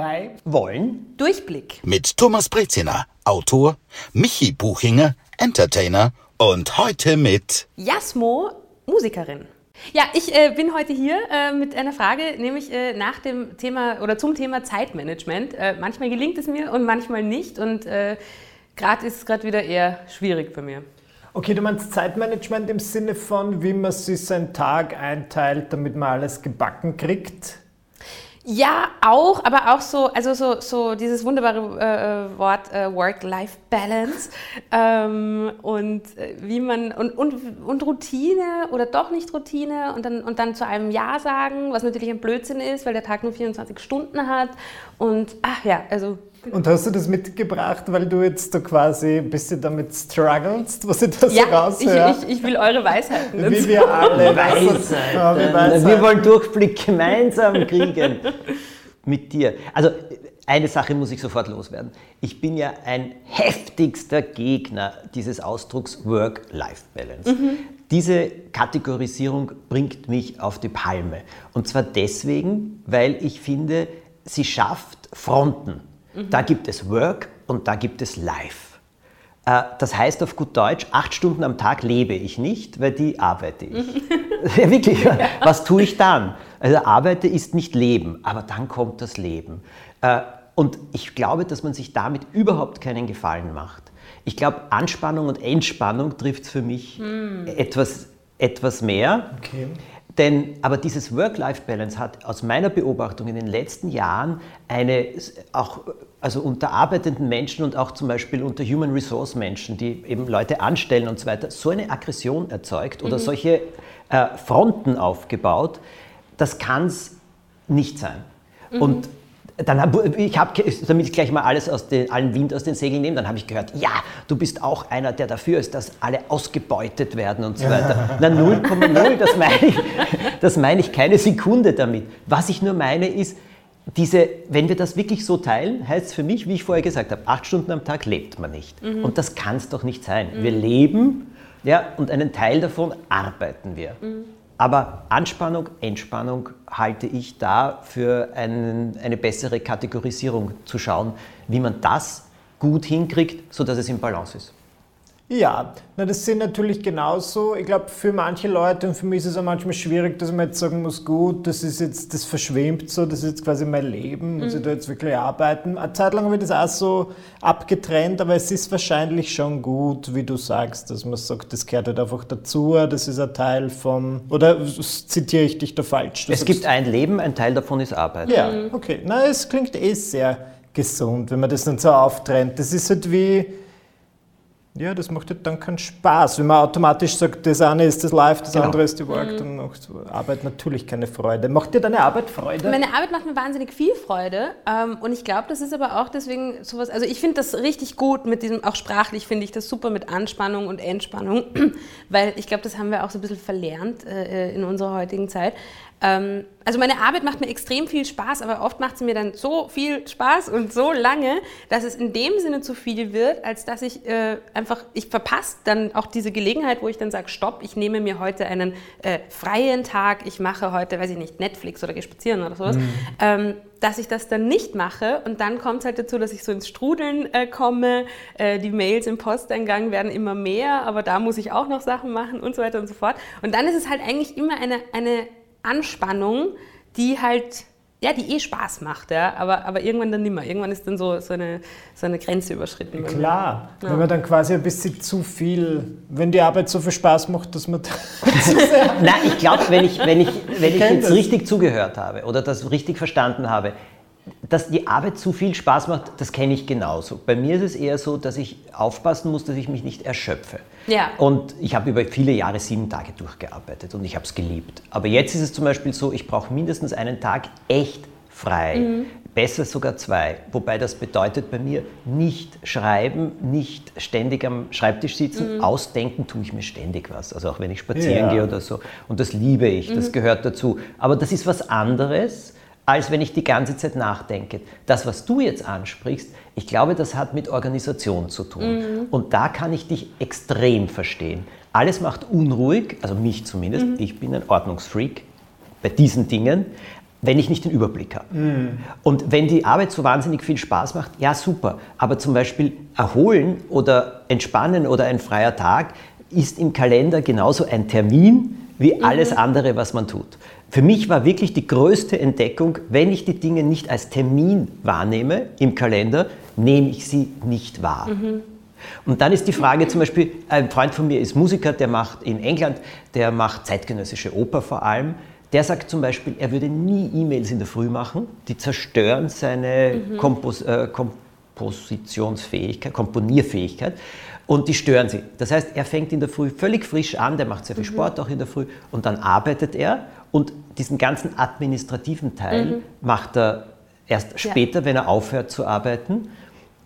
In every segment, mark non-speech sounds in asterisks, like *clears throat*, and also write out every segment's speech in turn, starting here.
drei wollen Durchblick. Mit Thomas Breziner, Autor, Michi Buchinger, Entertainer und heute mit Jasmo, Musikerin. Ja, ich äh, bin heute hier äh, mit einer Frage, nämlich äh, nach dem Thema oder zum Thema Zeitmanagement. Äh, manchmal gelingt es mir und manchmal nicht und äh, gerade ist es gerade wieder eher schwierig für mir. Okay, du meinst Zeitmanagement im Sinne von, wie man sich seinen Tag einteilt, damit man alles gebacken kriegt? Ja, auch, aber auch so, also so, so dieses wunderbare äh, Wort äh, Work-Life-Balance ähm, und äh, wie man und, und, und Routine oder doch nicht Routine und dann, und dann zu einem Ja sagen, was natürlich ein Blödsinn ist, weil der Tag nur 24 Stunden hat. Und ach ja, also und hast du das mitgebracht, weil du jetzt da quasi ein bisschen damit strugglest, was ich da so ja, raushöre? Ich, ich, ich will eure Weisheiten. Wie wir alle. *laughs* Weisheiten. Ja, Weisheiten. Wir wollen Durchblick gemeinsam kriegen *laughs* mit dir. Also eine Sache muss ich sofort loswerden. Ich bin ja ein heftigster Gegner dieses Ausdrucks Work-Life-Balance. Mhm. Diese Kategorisierung bringt mich auf die Palme. Und zwar deswegen, weil ich finde, sie schafft Fronten. Da gibt es Work und da gibt es Life. Äh, das heißt auf gut Deutsch, acht Stunden am Tag lebe ich nicht, weil die arbeite ich. *laughs* ja, wirklich, ja. was tue ich dann? Also arbeite ist nicht Leben, aber dann kommt das Leben. Äh, und ich glaube, dass man sich damit überhaupt keinen Gefallen macht. Ich glaube, Anspannung und Entspannung trifft für mich hm. etwas, etwas mehr. Okay. Denn, aber dieses Work-Life-Balance hat aus meiner Beobachtung in den letzten Jahren eine, auch also unter arbeitenden Menschen und auch zum Beispiel unter Human Resource Menschen, die eben Leute anstellen und so weiter, so eine Aggression erzeugt oder mhm. solche äh, Fronten aufgebaut, das kann es nicht sein. Mhm. Und dann hab, ich habe, damit ich gleich mal alles aus den, allen Wind aus den Segeln nehme, dann habe ich gehört, ja, du bist auch einer, der dafür ist, dass alle ausgebeutet werden und so weiter. Na 0,0, das meine ich, das meine ich keine Sekunde damit. Was ich nur meine ist, diese, wenn wir das wirklich so teilen, heißt es für mich, wie ich vorher gesagt habe, acht Stunden am Tag lebt man nicht. Mhm. Und das kann es doch nicht sein. Mhm. Wir leben ja, und einen Teil davon arbeiten wir. Mhm. Aber Anspannung, Entspannung halte ich da für einen, eine bessere Kategorisierung zu schauen, wie man das gut hinkriegt, sodass es im Balance ist. Ja, na, das sind natürlich genauso. Ich glaube, für manche Leute und für mich ist es auch manchmal schwierig, dass man jetzt sagen muss, gut, das ist jetzt, das verschwimmt so, das ist jetzt quasi mein Leben, muss mhm. ich da jetzt wirklich arbeiten. Eine Zeit lang habe ich das auch so abgetrennt, aber es ist wahrscheinlich schon gut, wie du sagst, dass man sagt, das gehört halt einfach dazu, das ist ein Teil vom, oder zitiere ich dich da falsch? Es gibt ein Leben, ein Teil davon ist Arbeit. Ja, mhm. okay. Na, es klingt eh sehr gesund, wenn man das dann so auftrennt. Das ist halt wie ja, das macht halt dann keinen Spaß. Wenn man automatisch sagt, das eine ist das Live, das genau. andere ist die Work, mhm. dann macht Arbeit natürlich keine Freude. Macht dir deine Arbeit Freude? Meine Arbeit macht mir wahnsinnig viel Freude. Ähm, und ich glaube, das ist aber auch deswegen sowas, also ich finde das richtig gut mit diesem, auch sprachlich finde ich das super mit Anspannung und Entspannung, *clears throat* weil ich glaube, das haben wir auch so ein bisschen verlernt äh, in unserer heutigen Zeit. Ähm, also meine Arbeit macht mir extrem viel Spaß, aber oft macht sie mir dann so viel Spaß und so lange, dass es in dem Sinne zu viel wird, als dass ich äh, einfach, ich verpasse dann auch diese Gelegenheit, wo ich dann sage, stopp, ich nehme mir heute einen äh, freien Tag, ich mache heute, weiß ich nicht, Netflix oder gehe spazieren oder sowas, mhm. ähm, dass ich das dann nicht mache und dann kommt es halt dazu, dass ich so ins Strudeln äh, komme, äh, die Mails im Posteingang werden immer mehr, aber da muss ich auch noch Sachen machen und so weiter und so fort. Und dann ist es halt eigentlich immer eine, eine Anspannung, die halt, ja, die eh Spaß macht, ja, aber, aber irgendwann dann nimmer. Irgendwann ist dann so, so, eine, so eine Grenze überschritten. Klar, ja. wenn man dann quasi ein bisschen zu viel, wenn die Arbeit so viel Spaß macht, dass man *laughs* zu sehr *laughs* Nein, ich glaube, wenn ich, wenn ich, wenn ich jetzt das. richtig zugehört habe oder das richtig verstanden habe, dass die Arbeit zu viel Spaß macht, das kenne ich genauso. Bei mir ist es eher so, dass ich aufpassen muss, dass ich mich nicht erschöpfe. Ja. Und ich habe über viele Jahre sieben Tage durchgearbeitet und ich habe es geliebt. Aber jetzt ist es zum Beispiel so, ich brauche mindestens einen Tag echt frei. Mhm. Besser sogar zwei. Wobei das bedeutet bei mir nicht schreiben, nicht ständig am Schreibtisch sitzen. Mhm. Ausdenken tue ich mir ständig was. Also auch wenn ich spazieren ja. gehe oder so. Und das liebe ich, das mhm. gehört dazu. Aber das ist was anderes als wenn ich die ganze Zeit nachdenke. Das, was du jetzt ansprichst, ich glaube, das hat mit Organisation zu tun. Mhm. Und da kann ich dich extrem verstehen. Alles macht unruhig, also mich zumindest. Mhm. Ich bin ein Ordnungsfreak bei diesen Dingen. wenn ich nicht den Überblick habe. Mm. Und wenn die Arbeit so wahnsinnig viel Spaß macht, ja super. Aber zum Beispiel erholen oder entspannen oder ein freier Tag ist im Kalender genauso ein Termin wie mhm. alles andere, was man tut. Für mich war wirklich die größte Entdeckung, wenn ich die Dinge nicht als Termin wahrnehme im Kalender, nehme ich sie nicht wahr. Mhm. Und dann ist die Frage zum Beispiel, ein Freund von mir ist Musiker, der macht in England, der macht zeitgenössische Oper vor allem. Der sagt zum Beispiel, er würde nie E-Mails in der Früh machen, die zerstören seine mhm. Kompos äh, Kompositionsfähigkeit, Komponierfähigkeit und die stören sie. Das heißt, er fängt in der Früh völlig frisch an, der macht sehr viel mhm. Sport auch in der Früh und dann arbeitet er und diesen ganzen administrativen Teil mhm. macht er erst später, ja. wenn er aufhört zu arbeiten.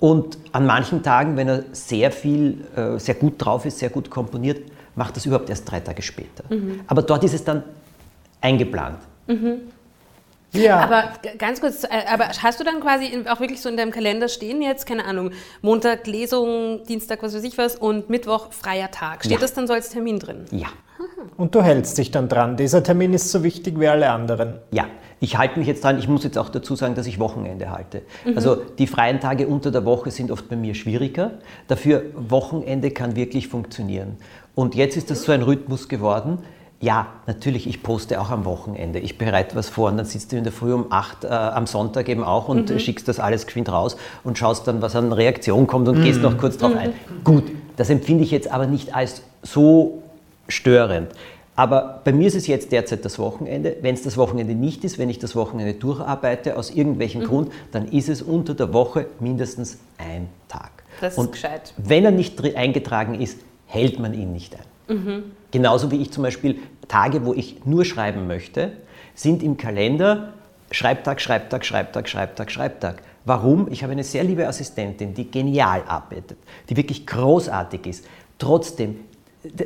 Und an manchen Tagen, wenn er sehr viel, äh, sehr gut drauf ist, sehr gut komponiert, macht das überhaupt erst drei Tage später. Mhm. Aber dort ist es dann eingeplant. Mhm. Ja. Aber ganz kurz, äh, aber hast du dann quasi auch wirklich so in deinem Kalender stehen jetzt, keine Ahnung, Montag Lesung, Dienstag was weiß ich was und Mittwoch freier Tag. Steht ja. das dann so als Termin drin? Ja. Und du hältst dich dann dran. Dieser Termin ist so wichtig wie alle anderen. Ja, ich halte mich jetzt dran. Ich muss jetzt auch dazu sagen, dass ich Wochenende halte. Mhm. Also die freien Tage unter der Woche sind oft bei mir schwieriger. Dafür Wochenende kann wirklich funktionieren. Und jetzt ist das so ein Rhythmus geworden. Ja, natürlich, ich poste auch am Wochenende. Ich bereite was vor und dann sitzt du in der Früh um 8 äh, am Sonntag eben auch und mhm. schickst das alles geschwind raus und schaust dann, was an Reaktion kommt und mhm. gehst noch kurz drauf ein. Gut, das empfinde ich jetzt aber nicht als so störend. Aber bei mir ist es jetzt derzeit das Wochenende. Wenn es das Wochenende nicht ist, wenn ich das Wochenende durcharbeite, aus irgendwelchem mhm. Grund, dann ist es unter der Woche mindestens ein Tag. Das Und ist gescheit. Wenn er nicht eingetragen ist, hält man ihn nicht ein. Mhm. Genauso wie ich zum Beispiel Tage, wo ich nur schreiben möchte, sind im Kalender Schreibtag, Schreibtag, Schreibtag, Schreibtag, Schreibtag. Warum? Ich habe eine sehr liebe Assistentin, die genial arbeitet, die wirklich großartig ist. Trotzdem,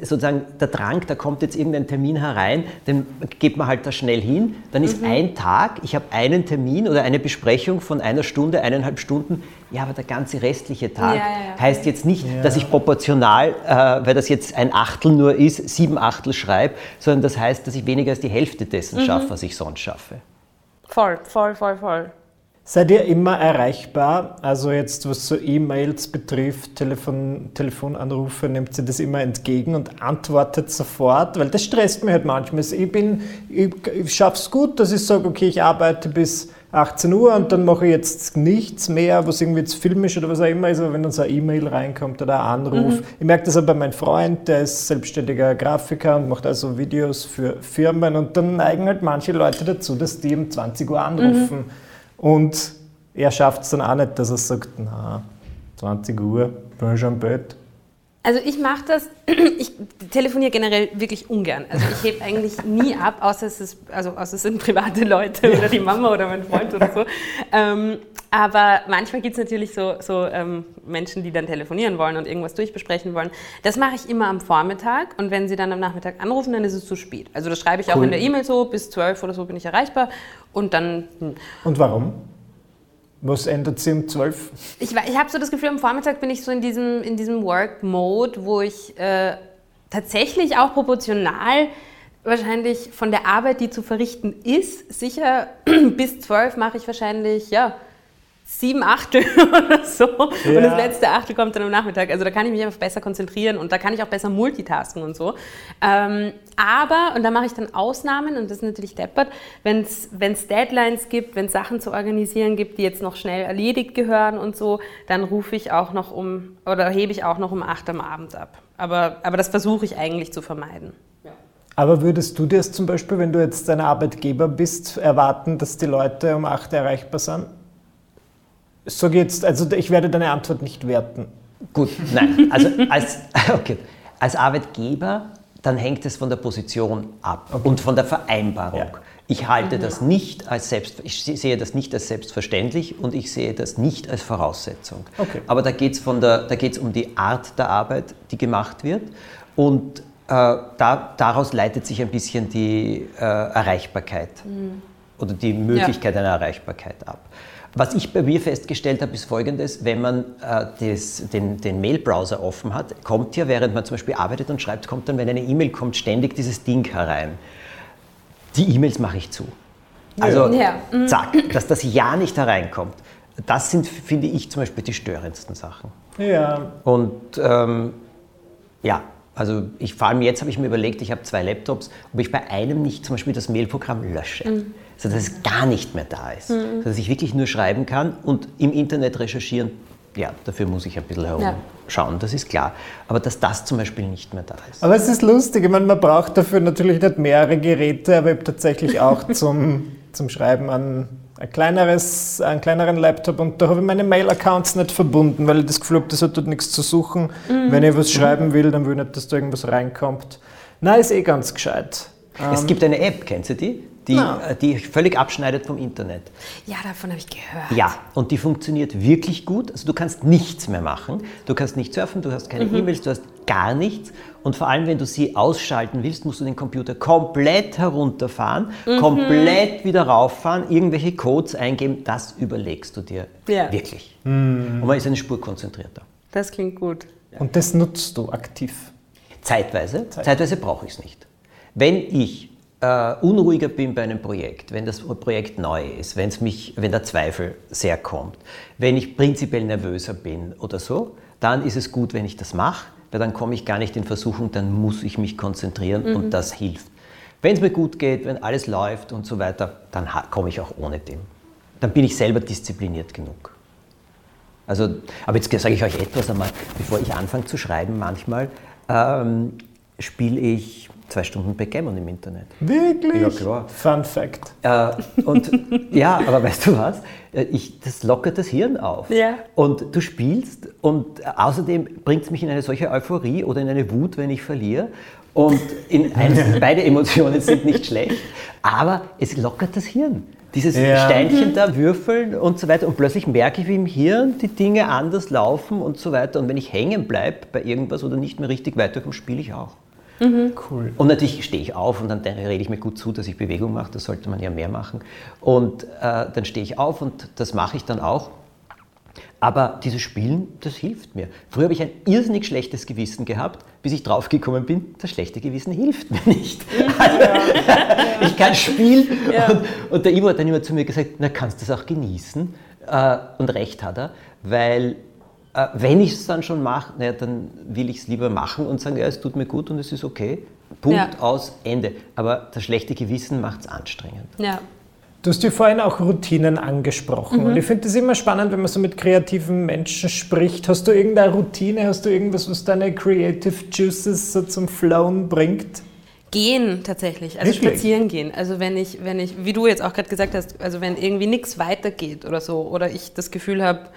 sozusagen der Drang, da kommt jetzt irgendein Termin herein, den geht man halt da schnell hin, dann ist mhm. ein Tag, ich habe einen Termin oder eine Besprechung von einer Stunde, eineinhalb Stunden, ja, aber der ganze restliche Tag ja, ja, ja. heißt jetzt nicht, dass ich proportional, äh, weil das jetzt ein Achtel nur ist, sieben Achtel schreibe, sondern das heißt, dass ich weniger als die Hälfte dessen mhm. schaffe, was ich sonst schaffe. Voll, voll, voll, voll. Seid ihr immer erreichbar? Also jetzt, was so E-Mails betrifft, Telefon, Telefonanrufe, nehmt ihr das immer entgegen und antwortet sofort? Weil das stresst mich halt manchmal. Also ich bin, ich, ich schaffe es gut, dass ich sage, okay, ich arbeite bis 18 Uhr und dann mache ich jetzt nichts mehr, was irgendwie jetzt filmisch oder was auch immer ist, aber wenn dann so eine E-Mail reinkommt oder ein Anruf. Mhm. Ich merke das auch bei meinem Freund, der ist selbstständiger Grafiker und macht also Videos für Firmen und dann neigen halt manche Leute dazu, dass die um 20 Uhr anrufen. Mhm und er schafft es dann auch nicht, dass er sagt, na, 20 Uhr, bin ich schon im Bett. Also ich mache das, *clears throat* ich telefoniere generell wirklich ungern. Also ich hebe eigentlich nie ab, außer es, ist, also außer es sind private Leute oder die Mama oder mein Freund oder so. Ähm, aber manchmal gibt es natürlich so, so ähm, Menschen, die dann telefonieren wollen und irgendwas durchbesprechen wollen. Das mache ich immer am Vormittag und wenn sie dann am Nachmittag anrufen, dann ist es zu spät. Also das schreibe ich cool. auch in der E-Mail so, bis 12 oder so bin ich erreichbar und dann... Hm. Und warum? Was ändert sich um 12? Ich, ich habe so das Gefühl, am Vormittag bin ich so in diesem, in diesem Work-Mode, wo ich äh, tatsächlich auch proportional wahrscheinlich von der Arbeit, die zu verrichten ist, sicher *clears throat* bis 12 mache ich wahrscheinlich, ja, sieben Achtel *laughs* oder so. Ja. Und das letzte Achtel kommt dann am Nachmittag. Also da kann ich mich einfach besser konzentrieren und da kann ich auch besser multitasken und so. Ähm, aber, und da mache ich dann Ausnahmen und das ist natürlich deppert, wenn es Deadlines gibt, wenn es Sachen zu organisieren gibt, die jetzt noch schnell erledigt gehören und so, dann rufe ich auch noch um, oder hebe ich auch noch um acht am Abend ab. Aber, aber das versuche ich eigentlich zu vermeiden. Aber würdest du dir zum Beispiel, wenn du jetzt dein Arbeitgeber bist, erwarten, dass die Leute um acht erreichbar sind? So geht's, also ich werde deine Antwort nicht werten. Gut, nein. Also als, *laughs* okay. als Arbeitgeber, dann hängt es von der Position ab okay. und von der Vereinbarung. Ja. Ich halte mhm. das nicht als selbst, ich sehe das nicht als selbstverständlich und ich sehe das nicht als Voraussetzung. Okay. Aber da geht es da geht's um die Art der Arbeit, die gemacht wird und äh, da, daraus leitet sich ein bisschen die äh, Erreichbarkeit mhm. oder die Möglichkeit ja. einer Erreichbarkeit ab. Was ich bei mir festgestellt habe, ist folgendes, wenn man äh, das, den, den Mail-Browser offen hat, kommt ja, während man zum Beispiel arbeitet und schreibt, kommt dann, wenn eine E-Mail kommt, ständig dieses Ding herein. Die E-Mails mache ich zu. Also ja. Mhm. zack, dass das Ja nicht hereinkommt. Das sind, finde ich, zum Beispiel die störendsten Sachen. Ja. Und ähm, ja, also ich, vor allem jetzt habe ich mir überlegt, ich habe zwei Laptops, ob ich bei einem nicht zum Beispiel das Mailprogramm lösche. Mhm. So dass es gar nicht mehr da ist. Mhm. So dass ich wirklich nur schreiben kann und im Internet recherchieren. Ja, dafür muss ich ein bisschen herumschauen, ja. das ist klar. Aber dass das zum Beispiel nicht mehr da ist. Aber es ist lustig, ich meine, man braucht dafür natürlich nicht mehrere Geräte, aber ich habe tatsächlich auch *laughs* zum, zum Schreiben an ein kleineres, einen kleineren Laptop und da habe ich meine Mail-Accounts nicht verbunden, weil ich das Gefühl habe, das hat dort nichts zu suchen. Mhm. Wenn ich was schreiben will, dann will ich nicht, dass da irgendwas reinkommt. Nein, ist eh ganz gescheit. Es gibt eine App, kennst du die? Die, no. Äh, die völlig abschneidet vom Internet. Ja, davon habe ich gehört. Ja, und die funktioniert wirklich gut. Also du kannst nichts mehr machen. Du kannst nicht surfen, du hast keine mhm. E-Mails, du hast gar nichts. Und vor allem, wenn du sie ausschalten willst, musst du den Computer komplett herunterfahren, mhm. komplett wieder rauffahren, irgendwelche Codes eingeben. Das überlegst du dir ja. wirklich. Mhm. Und man ist eine Spur konzentrierter. Das klingt gut. Und das nutzt du aktiv? Zeitweise. Zeitweise, Zeitweise brauche ich es nicht. Wenn ich äh, unruhiger bin bei einem Projekt, wenn das Projekt neu ist, wenn's mich, wenn der Zweifel sehr kommt, wenn ich prinzipiell nervöser bin oder so, dann ist es gut, wenn ich das mache, weil dann komme ich gar nicht in Versuchung, dann muss ich mich konzentrieren mhm. und das hilft. Wenn es mir gut geht, wenn alles läuft und so weiter, dann komme ich auch ohne dem. Dann bin ich selber diszipliniert genug. Also, aber jetzt sage ich euch etwas einmal, bevor ich anfange zu schreiben, manchmal ähm, spiele ich zwei Stunden Backgammon im Internet. Wirklich? Ja, klar. Fun Fact. Äh, und *laughs* ja, aber weißt du was? Äh, ich, das lockert das Hirn auf. Ja. Und du spielst und außerdem bringt es mich in eine solche Euphorie oder in eine Wut, wenn ich verliere. Und in *laughs* ein, beide Emotionen sind nicht schlecht, aber es lockert das Hirn. Dieses ja. Steinchen da würfeln und so weiter. Und plötzlich merke ich, wie im Hirn die Dinge anders laufen und so weiter. Und wenn ich hängen bleibe bei irgendwas oder nicht mehr richtig weiterkomme, spiele ich auch. Mhm. Cool. Und natürlich stehe ich auf und dann rede ich mir gut zu, dass ich Bewegung mache. Das sollte man ja mehr machen. Und äh, dann stehe ich auf und das mache ich dann auch. Aber dieses Spielen, das hilft mir. Früher habe ich ein irrsinnig schlechtes Gewissen gehabt, bis ich draufgekommen bin, das schlechte Gewissen hilft mir nicht. *laughs* Also, ich kann spielen. Ja. Und, und, der Ivo hat dann immer zu mir gesagt, na kannst du das auch genießen? Äh, und recht hat er, weil äh, wenn ich es dann schon mache, naja, dann will ich es lieber machen und sagen, ja, es tut mir gut und es ist okay. Punkt ja. aus, Ende. Aber das schlechte Gewissen macht es anstrengend. Ja. Du hast ja vorhin auch Routinen angesprochen. Mhm. Und ich finde es immer spannend, wenn man so mit kreativen Menschen spricht. Hast du irgendeine Routine? Hast du irgendwas, was deine Creative Juices so zum Flowen bringt? Gehen tatsächlich, also Wirklich? spazieren gehen. Also wenn ich, wenn ich, wie du jetzt auch gerade gesagt hast, also wenn irgendwie nichts weitergeht oder so, oder ich das Gefühl habe,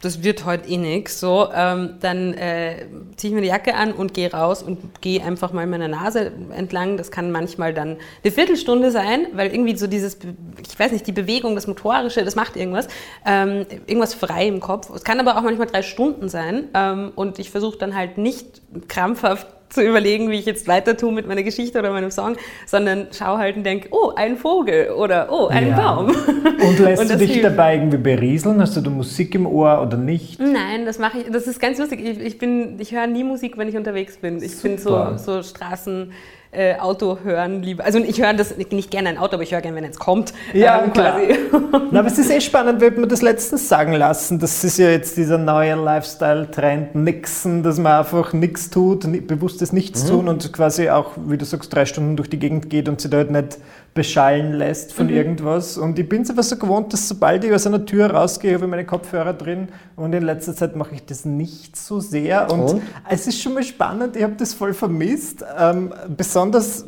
das wird heute eh nichts, so, ähm, dann äh, ziehe ich mir die Jacke an und gehe raus und gehe einfach mal meiner Nase entlang. Das kann manchmal dann eine Viertelstunde sein, weil irgendwie so dieses, ich weiß nicht, die Bewegung, das Motorische, das macht irgendwas, ähm, irgendwas frei im Kopf. Es kann aber auch manchmal drei Stunden sein ähm, und ich versuche dann halt nicht krampfhaft zu überlegen, wie ich jetzt weiter tue mit meiner Geschichte oder meinem Song, sondern schau halt und denke, oh, ein Vogel oder oh, ein ja. Baum. Und lässt *laughs* und du dich hilft. dabei irgendwie berieseln? Hast du da Musik im Ohr oder nicht? Nein, das mache ich, das ist ganz lustig. Ich, ich, ich höre nie Musik, wenn ich unterwegs bin. Ich Super. bin so, so Straßen äh, Auto hören lieber. Also ich höre das nicht gerne ein Auto, aber ich höre gerne, wenn es kommt. Ja, ähm, klar. *laughs* Na, aber es ist eh spannend, wird man das letztens sagen lassen. Das ist ja jetzt dieser neue Lifestyle-Trend, Nixen, dass man einfach nichts tut, bewusstes Nichts mhm. tun und quasi auch, wie du sagst, drei Stunden durch die Gegend geht und sich dort nicht beschallen lässt von mhm. irgendwas. Und ich bin es einfach so gewohnt, dass sobald ich aus einer Tür rausgehe, habe ich meine Kopfhörer drin. Und in letzter Zeit mache ich das nicht so sehr. Und, und? es ist schon mal spannend, ich habe das voll vermisst. Ähm, besonders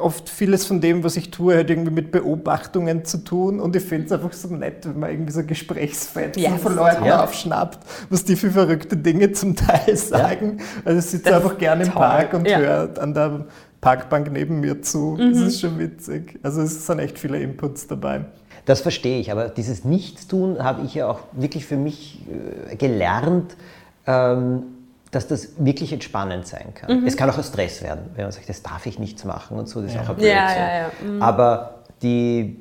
oft vieles von dem, was ich tue, hat irgendwie mit Beobachtungen zu tun. Und ich finde es einfach so nett, wenn man irgendwie so Gesprächsfetzen yes. von Leuten ja. aufschnappt, was die für verrückte Dinge zum Teil sagen. Ja. Also ich sitze einfach gerne im Park und ja. höre an der Parkbank neben mir zu. Mhm. Das ist schon witzig. Also es sind echt viele Inputs dabei. Das verstehe ich, aber dieses Nichtstun habe ich ja auch wirklich für mich äh, gelernt, ähm, dass das wirklich entspannend sein kann. Mhm. Es kann auch ein Stress werden, wenn man sagt, das darf ich nichts machen und so, das ist auch ein Blödsinn. Ja, ja, ja. Mhm. Aber die,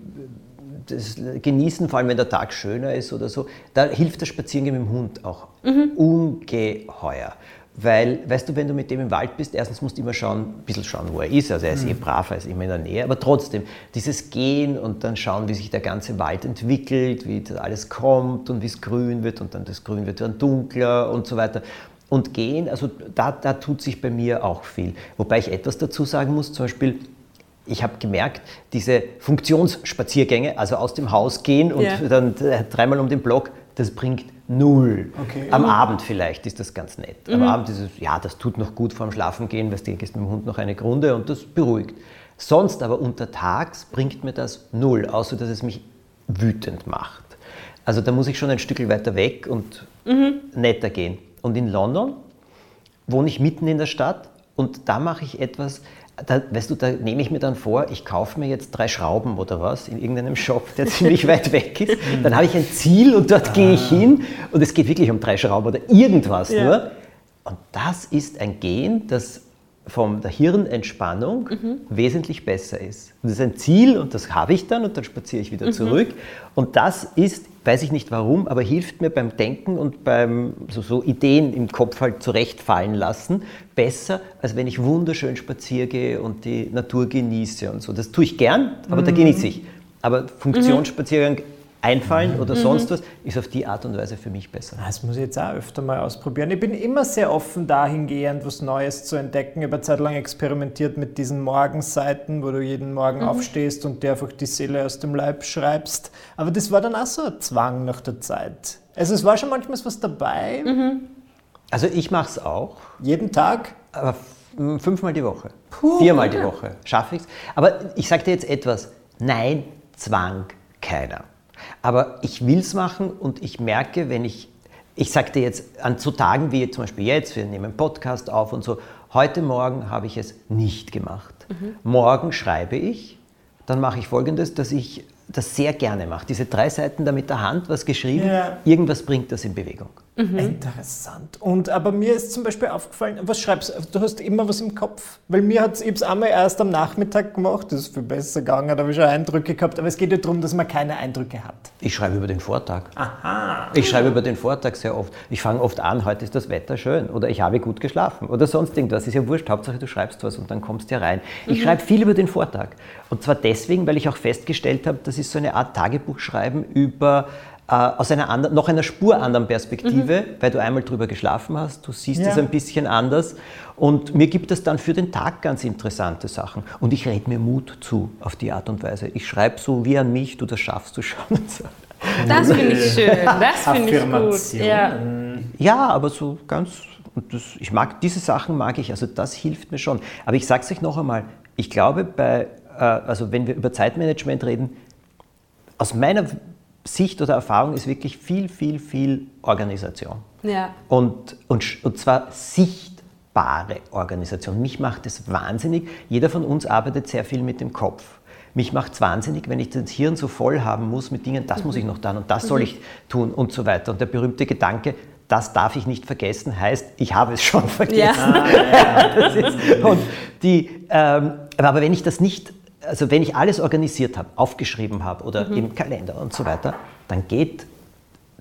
das Genießen, vor allem wenn der Tag schöner ist oder so, da hilft das Spazierengehen mit dem Hund auch mhm. ungeheuer. Weil, weißt du, wenn du mit dem im Wald bist, erstens musst du immer schauen, ein bisschen schauen, wo er ist. Also er ist mhm. eh brav, er ist immer in der Nähe. Aber trotzdem, dieses Gehen und dann schauen, wie sich der ganze Wald entwickelt, wie das alles kommt und wie es grün wird und dann das Grün wird dann dunkler und so weiter. Und gehen, also da, da tut sich bei mir auch viel. Wobei ich etwas dazu sagen muss, zum Beispiel, ich habe gemerkt, diese Funktionsspaziergänge, also aus dem Haus gehen und ja. dann dreimal um den Block, das bringt null. Okay. Am mhm. Abend vielleicht ist das ganz nett. Mhm. Am Abend ist es, ja, das tut noch gut vorm Schlafengehen, weil du gehst mit dem Hund noch eine Runde und das beruhigt. Sonst aber untertags bringt mir das null, außer dass es mich wütend macht. Also da muss ich schon ein Stück weiter weg und mhm. netter gehen. Und in London wohne ich mitten in der Stadt und da mache ich etwas, da, weißt du, da nehme ich mir dann vor, ich kaufe mir jetzt drei Schrauben oder was in irgendeinem Shop, der *laughs* ziemlich weit weg ist. Dann habe ich ein Ziel und dort ah. gehe ich hin und es geht wirklich um drei Schrauben oder irgendwas ja. nur. Und das ist ein Gehen, das von der Hirnentspannung mhm. wesentlich besser ist. Und das ist ein Ziel und das habe ich dann und dann spaziere ich wieder mhm. zurück. Und das ist, weiß ich nicht warum, aber hilft mir beim Denken und beim so, so, Ideen im Kopf halt zurechtfallen lassen besser, als wenn ich wunderschön spazieren gehe und die Natur genieße und so. Das tue ich gern, aber mhm. da genieße ich. Aber Funktionsspaziergang einfallen oder mhm. sonst was, ist auf die Art und Weise für mich besser. Das muss ich jetzt auch öfter mal ausprobieren. Ich bin immer sehr offen dahingehend, was Neues zu entdecken. Ich habe eine Zeit lang experimentiert mit diesen Morgenseiten, wo du jeden Morgen mhm. aufstehst und dir einfach die Seele aus dem Leib schreibst. Aber das war dann auch so ein Zwang nach der Zeit. Also es war schon manchmal was dabei. Mhm. Also ich mache es auch. Jeden Tag? Aber fünfmal die Woche. Puh. Viermal die Woche schaffe ich es. Aber ich sage dir jetzt etwas. Nein, Zwang keiner. Aber ich will es machen und ich merke, wenn ich, ich sagte jetzt an zu Tagen wie zum Beispiel jetzt, wir nehmen einen Podcast auf und so, heute Morgen habe ich es nicht gemacht. Mhm. Morgen schreibe ich, dann mache ich folgendes, dass ich das sehr gerne mache. Diese drei Seiten da mit der Hand was geschrieben, ja. irgendwas bringt das in Bewegung. Mhm. Interessant. Und aber mir ist zum Beispiel aufgefallen, was schreibst du? Du hast immer was im Kopf. Weil mir hat es, ich habe es einmal erst am Nachmittag gemacht, das ist viel besser gegangen, da habe ich schon Eindrücke gehabt, aber es geht ja darum, dass man keine Eindrücke hat. Ich schreibe über den Vortag. Aha. Ich schreibe über den Vortag sehr oft. Ich fange oft an, heute ist das Wetter schön oder ich habe gut geschlafen oder sonst irgendwas. Ist ja wurscht, Hauptsache du schreibst was und dann kommst du ja rein. Ich mhm. schreibe viel über den Vortag. Und zwar deswegen, weil ich auch festgestellt habe, das ist so eine Art Tagebuchschreiben über äh, aus einer anderen, noch einer Spur anderen Perspektive, mhm. weil du einmal drüber geschlafen hast, du siehst ja. es ein bisschen anders. Und mir gibt es dann für den Tag ganz interessante Sachen. Und ich rede mir Mut zu auf die Art und Weise. Ich schreibe so wie an mich, du das schaffst du schon. *laughs* Das finde ich schön, das finde ich gut. Ja. ja, aber so ganz, das, ich mag diese Sachen mag ich, also das hilft mir schon. Aber ich sage es euch noch einmal, ich glaube, bei, äh, also wenn wir über Zeitmanagement reden, aus meiner Sicht oder Erfahrung ist wirklich viel, viel, viel Organisation. Ja. Und, und, und zwar sichtbare Organisation. Mich macht es wahnsinnig. Jeder von uns arbeitet sehr viel mit dem Kopf. Mich macht es wahnsinnig, wenn ich das Hirn so voll haben muss mit Dingen, das mhm. muss ich noch tun und das mhm. soll ich tun und so weiter. Und der berühmte Gedanke, das darf ich nicht vergessen, heißt, ich habe es schon *laughs* vergessen. Ja. *laughs* Ah, ja. ist, und die, ähm, aber wenn ich das nicht also wenn ich alles organisiert habe, aufgeschrieben habe oder mhm. im Kalender und so weiter, dann geht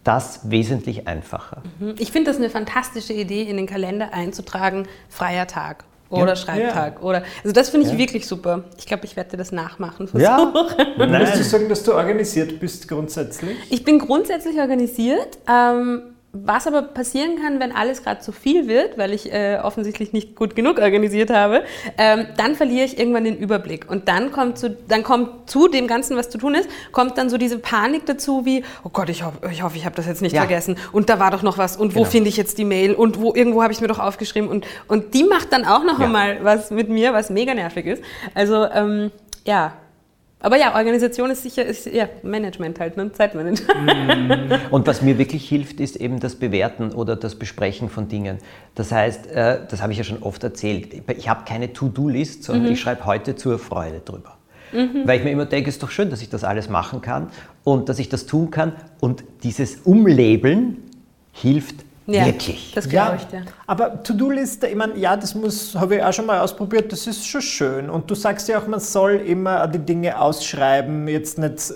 das wesentlich einfacher. Mhm. Ich finde das eine fantastische Idee, in den Kalender einzutragen, freier Tag oder ja, Schreibtag. Ja. Oder, also das finde ich ja. wirklich super. Ich glaube, ich werde das nachmachen. Versuchen. Ja. *laughs* Würdest du sagen, dass du organisiert bist grundsätzlich? Ich bin grundsätzlich organisiert. Ähm, was aber passieren kann, wenn alles gerade zu viel wird, weil ich äh, offensichtlich nicht gut genug organisiert habe, ähm, dann verliere ich irgendwann den Überblick. Und dann kommt, zu, dann kommt zu dem Ganzen, was zu tun ist, kommt dann so diese Panik dazu wie, oh Gott, ich, ho ich hoffe, ich habe das jetzt nicht ja. vergessen. Und da war doch noch was. Und wo genau. finde ich jetzt die Mail? Und wo irgendwo habe ich mir doch aufgeschrieben. Und, und die macht dann auch noch ja. einmal was mit mir, was mega nervig ist. Also ähm, ja, aber ja, Organisation ist sicher ist, ja, Management halt, ne? Zeitmanagement. Mhm. Und was mir wirklich hilft, ist eben das Bewerten oder das Besprechen von Dingen. Das heißt, äh, das habe ich ja schon oft erzählt, ich habe keine To-Do-List, sondern mhm. ich schreibe heute zur Freude drüber. Mhm. Weil ich mir immer denke, es ist doch schön, dass ich das alles machen kann und dass ich das tun kann. Und dieses Umlabeln hilft Ja, Wirklich. Das glaube Ja, ich dir. aber To-Do-Liste, ich meine, ja, das muss, habe ich auch schon mal ausprobiert, das ist schon schön. Und du sagst ja auch, man soll immer die Dinge ausschreiben, jetzt nicht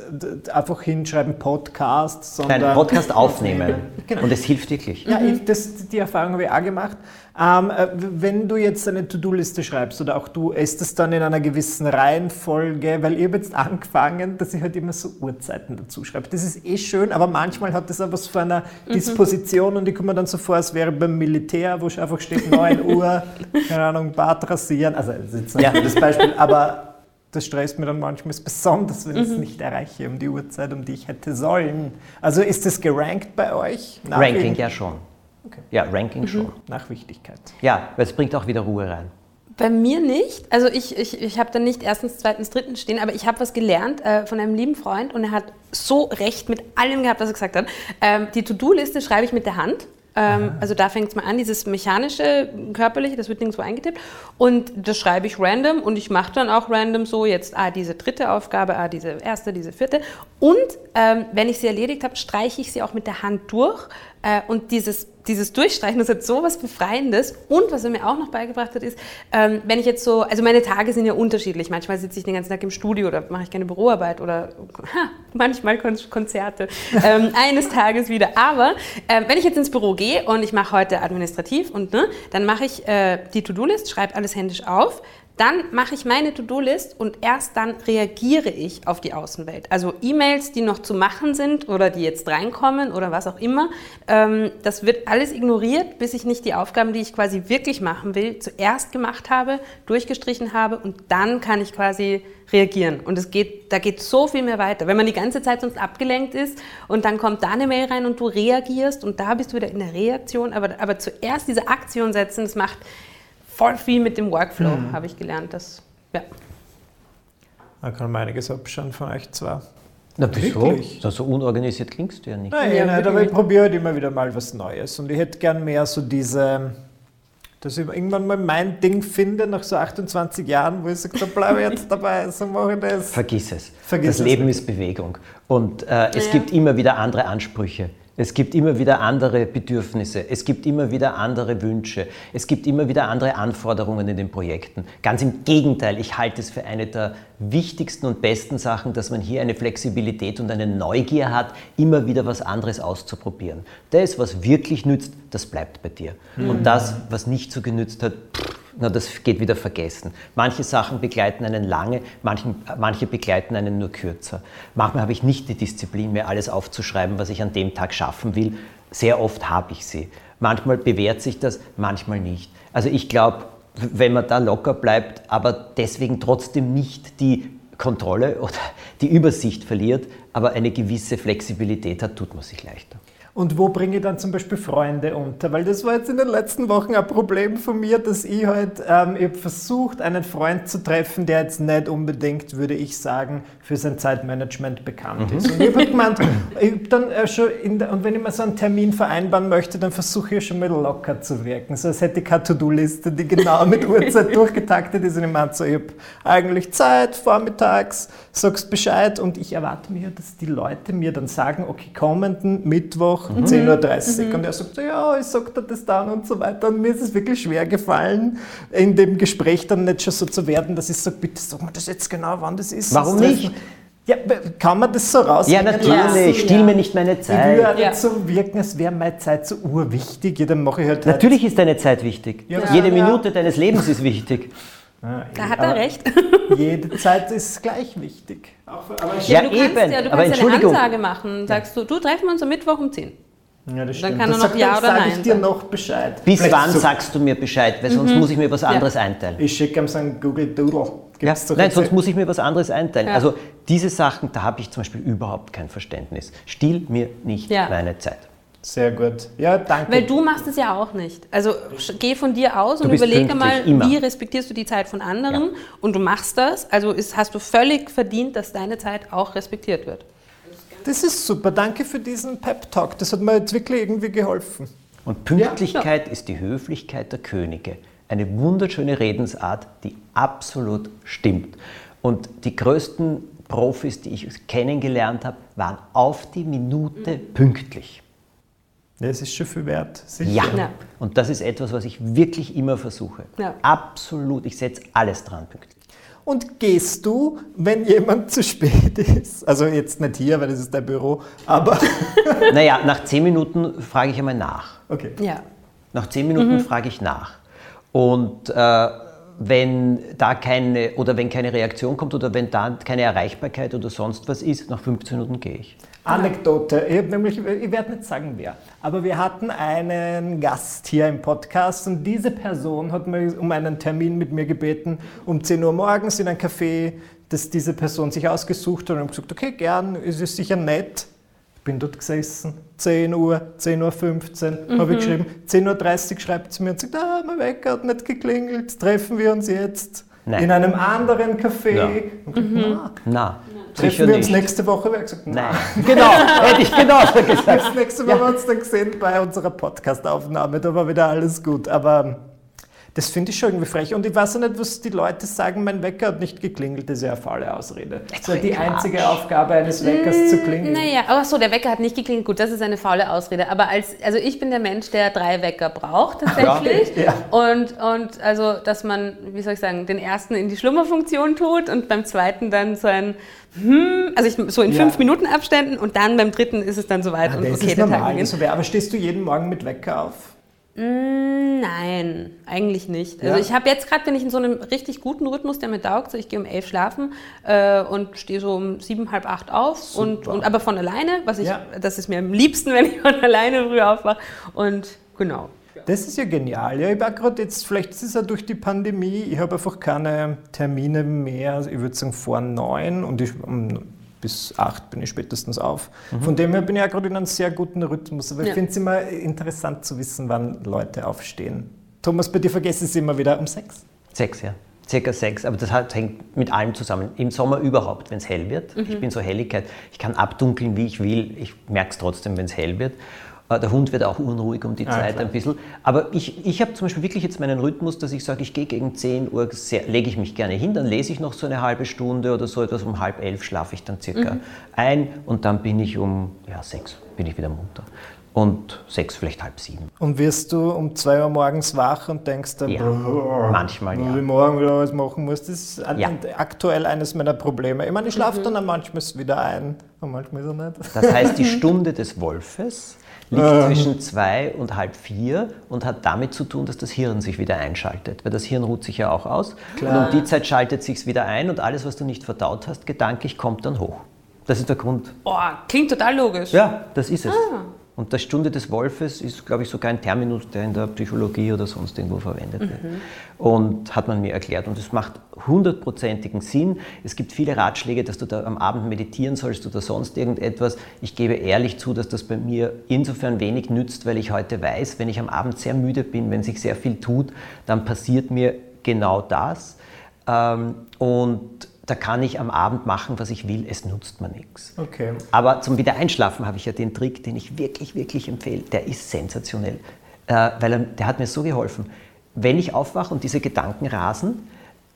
einfach hinschreiben Podcast, sondern... Nein, Podcast aufnehmen. *laughs* Genau. Und es hilft wirklich. Ja, ich, das, die Erfahrung habe ich auch gemacht. Ähm, äh, wenn du jetzt eine To-Do-Liste schreibst oder auch du, ist das dann in einer gewissen Reihenfolge? Weil ich habe jetzt *laughs* angefangen, dass ich halt immer so Uhrzeiten dazu schreibe. Das ist eh schön, aber manchmal hat das auch was von einer Disposition und ich komme mir dann so vor, als wäre beim Militär, wo einfach steht 9 *laughs* Uhr, keine Ahnung, Bart rasieren. Also das ist jetzt Ja. das Beispiel, aber das stresst mir dann manchmal besonders, wenn ich es nicht erreiche um die Uhrzeit, um die ich hätte sollen. Also ist das gerankt bei euch? Nach Ranking ja schon. Okay. Ja, Ranking schon. Nach Wichtigkeit. Ja, weil es bringt auch wieder Ruhe rein. Bei mir nicht. Also ich, ich, ich habe da nicht erstens, zweitens, drittens stehen, aber ich habe was gelernt äh, von einem lieben Freund und er hat so recht mit allem gehabt, was er gesagt hat. Ähm, die To-Do-Liste schreibe ich mit der Hand. Ähm, also da fängt es mal an, dieses mechanische, körperliche, das wird nirgendwo eingetippt. Und das schreibe ich random und ich mache dann auch random so jetzt, ah, diese dritte Aufgabe, ah, diese erste, diese vierte. Und ähm, wenn ich sie erledigt habe, streiche ich sie auch mit der Hand durch. Äh, und dieses, dieses Durchstreichen, das hat so was Befreiendes. Und was er mir auch noch beigebracht hat, ist, ähm, wenn ich jetzt so, also meine Tage sind ja unterschiedlich. Manchmal sitze ich den ganzen Tag im Studio oder mache ich keine Büroarbeit oder ha, manchmal Kon Konzerte. *laughs* ähm, eines Tages wieder. Aber ähm, wenn ich jetzt ins Büro gehe und ich mache heute administrativ und ne, dann mache ich äh, die To-Do-List, schreibe alles händisch auf. Dann mache ich meine To-Do-List und erst dann reagiere ich auf die Außenwelt. Also E-Mails, die noch zu machen sind oder die jetzt reinkommen oder was auch immer, ähm, das wird alles ignoriert, bis ich nicht die Aufgaben, die ich quasi wirklich machen will, zuerst gemacht habe, durchgestrichen habe und dann kann ich quasi reagieren. Und es geht, da geht so viel mehr weiter. Wenn man die ganze Zeit sonst abgelenkt ist und dann kommt da eine Mail rein und du reagierst und da bist du wieder in der Reaktion, aber, aber zuerst diese Aktion setzen, das macht voll viel mit dem Workflow, habe ich gelernt. Das, ja. Da kann man einiges abschauen von euch zwar. Na, wieso? So, so unorganisiert klingst du ja nicht. Nein, Ja, nicht, aber ich probiere halt immer wieder mal was Neues. Und ich hätte gern mehr so diese, dass ich irgendwann mal mein Ding finde, nach so 28 Jahren, wo ich sage, da bleibe ich jetzt *laughs* dabei, so mache ich das. Vergiss es. Vergiss das es Leben wirklich. ist Bewegung. Und äh, es Ja. gibt immer wieder andere Ansprüche. Es gibt immer wieder andere Bedürfnisse. Es gibt immer wieder andere Wünsche. Es gibt immer wieder andere Anforderungen in den Projekten. Ganz im Gegenteil, ich halte es für eine der wichtigsten und besten Sachen, dass man hier eine Flexibilität und eine Neugier hat, immer wieder was anderes auszuprobieren. Das, was wirklich nützt, das bleibt bei dir. Und das, was nicht so genützt hat, pff, na, das geht wieder vergessen. Manche Sachen begleiten einen lange, manchen, manche begleiten einen nur kürzer. Manchmal habe ich nicht die Disziplin, mir alles aufzuschreiben, was ich an dem Tag schaffen will. Sehr oft habe ich sie. Manchmal bewährt sich das, manchmal nicht. Also ich glaube, wenn man da locker bleibt, aber deswegen trotzdem nicht die Kontrolle *laughs* oder die Übersicht verliert, aber eine gewisse Flexibilität hat, tut man sich leichter. Und wo bringe ich dann zum Beispiel Freunde unter? Weil das war jetzt in den letzten Wochen ein Problem von mir, dass ich halt, ähm, ich habe versucht, einen Freund zu treffen, der jetzt nicht unbedingt, würde ich sagen, für sein Zeitmanagement bekannt ist. Und ich habe halt gemeint, ich hab dann äh, schon in der, und wenn ich mal so einen Termin vereinbaren möchte, dann versuche ich schon mal locker zu wirken. So als hätte ich keine To-Do-Liste, die genau mit *laughs* Uhrzeit durchgetaktet ist. Und ich meinte so, ich habe eigentlich Zeit, vormittags, sagst Bescheid und ich erwarte mir, dass die Leute mir dann sagen, okay, kommenden Mittwoch 10.30 Uhr. Und er sagt, ja, ich sag dir das dann und so weiter. Und mir ist es wirklich schwer gefallen, in dem Gespräch dann nicht schon so zu werden, dass ich sage, bitte sag mir das jetzt genau, wann das ist. Warum Das nicht? Ja, kann man das so Ja, raushängen natürlich. lassen? Stiehl mir nicht meine Ich will Zeit. ja nicht Ja. so wirken, als wäre meine Zeit so urwichtig. Ja, dann mache ich halt Natürlich ist deine Zeit wichtig. Ja. Jede Ja. Minute deines Lebens ist wichtig. *laughs* Halt, Da hat er recht. *laughs* Jede Zeit ist gleich wichtig. Auch für, aber Ja, du kannst eben. ja, du Aber kannst ja eine. Ansage machen. Sagst du, du treffen wir uns am Mittwoch um 10. ja, das Dann stimmt. kann er Das noch sagt Ja dann oder Nein ich dir noch Bescheid. Bis Vielleicht wann so- sagst du mir Bescheid? Weil sonst muss ich mir was anderes einteilen. Ich schicke ihm so einen Google Doodle. Ja? Nein, sonst muss ich mir was anderes einteilen. Ja. Also diese Sachen, da habe ich zum Beispiel überhaupt kein Verständnis. Stiehl mir nicht Ja. meine Zeit. Sehr gut. Ja, danke. Weil du machst es ja auch nicht. Also geh von dir aus und überlege pünktlich, mal, immer. wie respektierst du die Zeit von anderen Ja. und du machst das. Also ist, hast du völlig verdient, dass deine Zeit auch respektiert wird. Das ist super. Danke für diesen Pep-Talk. Das hat mir jetzt wirklich irgendwie geholfen. Und Pünktlichkeit ist die Höflichkeit der Könige. Eine wunderschöne Redensart, die absolut stimmt. Und die größten Profis, die ich kennengelernt habe, waren auf die Minute pünktlich. Ja, es ist schon viel wert. Sicher. Ja. ja. und das ist etwas, was ich wirklich immer versuche. Ja. Absolut, ich setze alles dran pünktlich. Und gehst du, wenn jemand zu spät ist? Also jetzt nicht hier, weil das ist dein Büro, aber... *laughs* naja, nach zehn Minuten frage ich einmal nach. Okay. Ja. Nach zehn Minuten mhm. frage ich nach. Und äh, wenn da keine oder wenn keine Reaktion kommt oder wenn da keine Erreichbarkeit oder sonst was ist, nach 15 Minuten gehe ich. Anekdote, ich, nämlich, ich werde nicht sagen wer, aber wir hatten einen Gast hier im Podcast und diese Person hat mir um einen Termin mit mir gebeten, um 10 Uhr morgens in ein Café, das diese Person sich ausgesucht hat und gesagt, okay, gern, es ist sicher nett. Ich bin dort gesessen, 10 Uhr, 10 Uhr 15, mhm. habe ich geschrieben, 10.30 Uhr schreibt sie mir und sagt, ah, mein Wecker hat nicht geklingelt, treffen wir uns jetzt. Nein. In einem anderen Café. Ja. Mhm. Na. Treffen wir uns nächste Woche? Wir gesagt, nein. *laughs* genau, hätte ich genauso gesagt. nächste Woche ja. uns dann gesehen bei unserer Podcast-Aufnahme, da war wieder alles gut. Aber das finde ich schon irgendwie frech. Und ich weiß auch nicht, was die Leute sagen, mein Wecker hat nicht geklingelt, das ist ja eine faule Ausrede. Das ist ja die einzige Aufgabe eines Weckers mm, zu klingeln. Naja, aber so, der Wecker hat nicht geklingelt, gut, das ist eine faule Ausrede. Aber als, also ich bin der Mensch, der drei Wecker braucht tatsächlich. Ja. Und, und also, dass man, wie soll ich sagen, den ersten in die Schlummerfunktion tut und beim zweiten dann so ein hm, also ich, so in ja. fünf Minuten Abständen und dann beim dritten ist es dann soweit. Ja, und okay, ist normal, so aber stehst du jeden Morgen mit Wecker auf? Mm, nein, eigentlich nicht. Also ich habe jetzt gerade, bin ich in so einem richtig guten Rhythmus, der mir taugt. So ich gehe um elf schlafen äh, und stehe so um sieben, halb acht auf. Und, und, aber von alleine, was ich, ja. das ist mir am liebsten, *laughs* wenn ich von alleine früh aufwache. Und genau. Das ist ja genial. Ja, ich war gerade jetzt, vielleicht ist es ja durch die Pandemie, ich habe einfach keine Termine mehr, ich würde sagen vor neun und ich bis acht bin ich spätestens auf. Mhm. Von dem her bin ich ja gerade in einem sehr guten Rhythmus. Aber ja. ich finde es immer interessant zu wissen, wann Leute aufstehen. Thomas, bei dir vergesse ich es immer wieder um sechs. Sechs, ja. Circa sechs, aber das hängt mit allem zusammen. Im Sommer überhaupt, wenn es hell wird. Mhm. Ich bin so Helligkeit. Ich kann abdunkeln, wie ich will. Ich merke es trotzdem, wenn es hell wird. Äh, der Hund wird auch unruhig um die ja, Zeit klar. ein bisschen. Aber ich, ich habe zum Beispiel wirklich jetzt meinen Rhythmus, dass ich sage, ich gehe gegen 10 Uhr, lege ich mich gerne hin, dann lese ich noch so eine halbe Stunde oder so etwas, um halb elf schlafe ich dann circa mhm. ein und dann bin ich um ja, sechs bin ich wieder munter. Und sechs, vielleicht halb sieben. Und wirst du um zwei Uhr morgens wach und denkst dann, ja, manchmal, ja. Wie morgen wieder was machen muss. Das ist ja. aktuell eines meiner Probleme. Ich meine, ich schlafe mhm. dann manchmal wieder ein und manchmal so nicht. Das heißt, die Stunde des Wolfes liegt äh. zwischen zwei und halb vier und hat damit zu tun, dass das Hirn sich wieder einschaltet. Weil das Hirn ruht sich ja auch aus. Klar. Und um die Zeit schaltet sich wieder ein und alles, was du nicht verdaut hast, gedanklich kommt dann hoch. Das ist der Grund. Boah, klingt total logisch. Ja, das ist es. Ah. Und die Stunde des Wolfes ist, glaube ich, sogar ein Terminus, der in der Psychologie oder sonst irgendwo verwendet wird. Mhm. Und hat man mir erklärt. Und es macht hundertprozentigen Sinn. Es gibt viele Ratschläge, dass du da am Abend meditieren sollst oder sonst irgendetwas. Ich gebe ehrlich zu, dass das bei mir insofern wenig nützt, weil ich heute weiß, wenn ich am Abend sehr müde bin, wenn sich sehr viel tut, dann passiert mir genau das. Ähm, und da kann ich am Abend machen, was ich will, es nutzt mir nichts. Okay. Aber zum Wiedereinschlafen habe ich ja den Trick, den ich wirklich, wirklich empfehle. Der ist sensationell, äh, weil er, der hat mir so geholfen. Wenn ich aufwache und diese Gedanken rasen,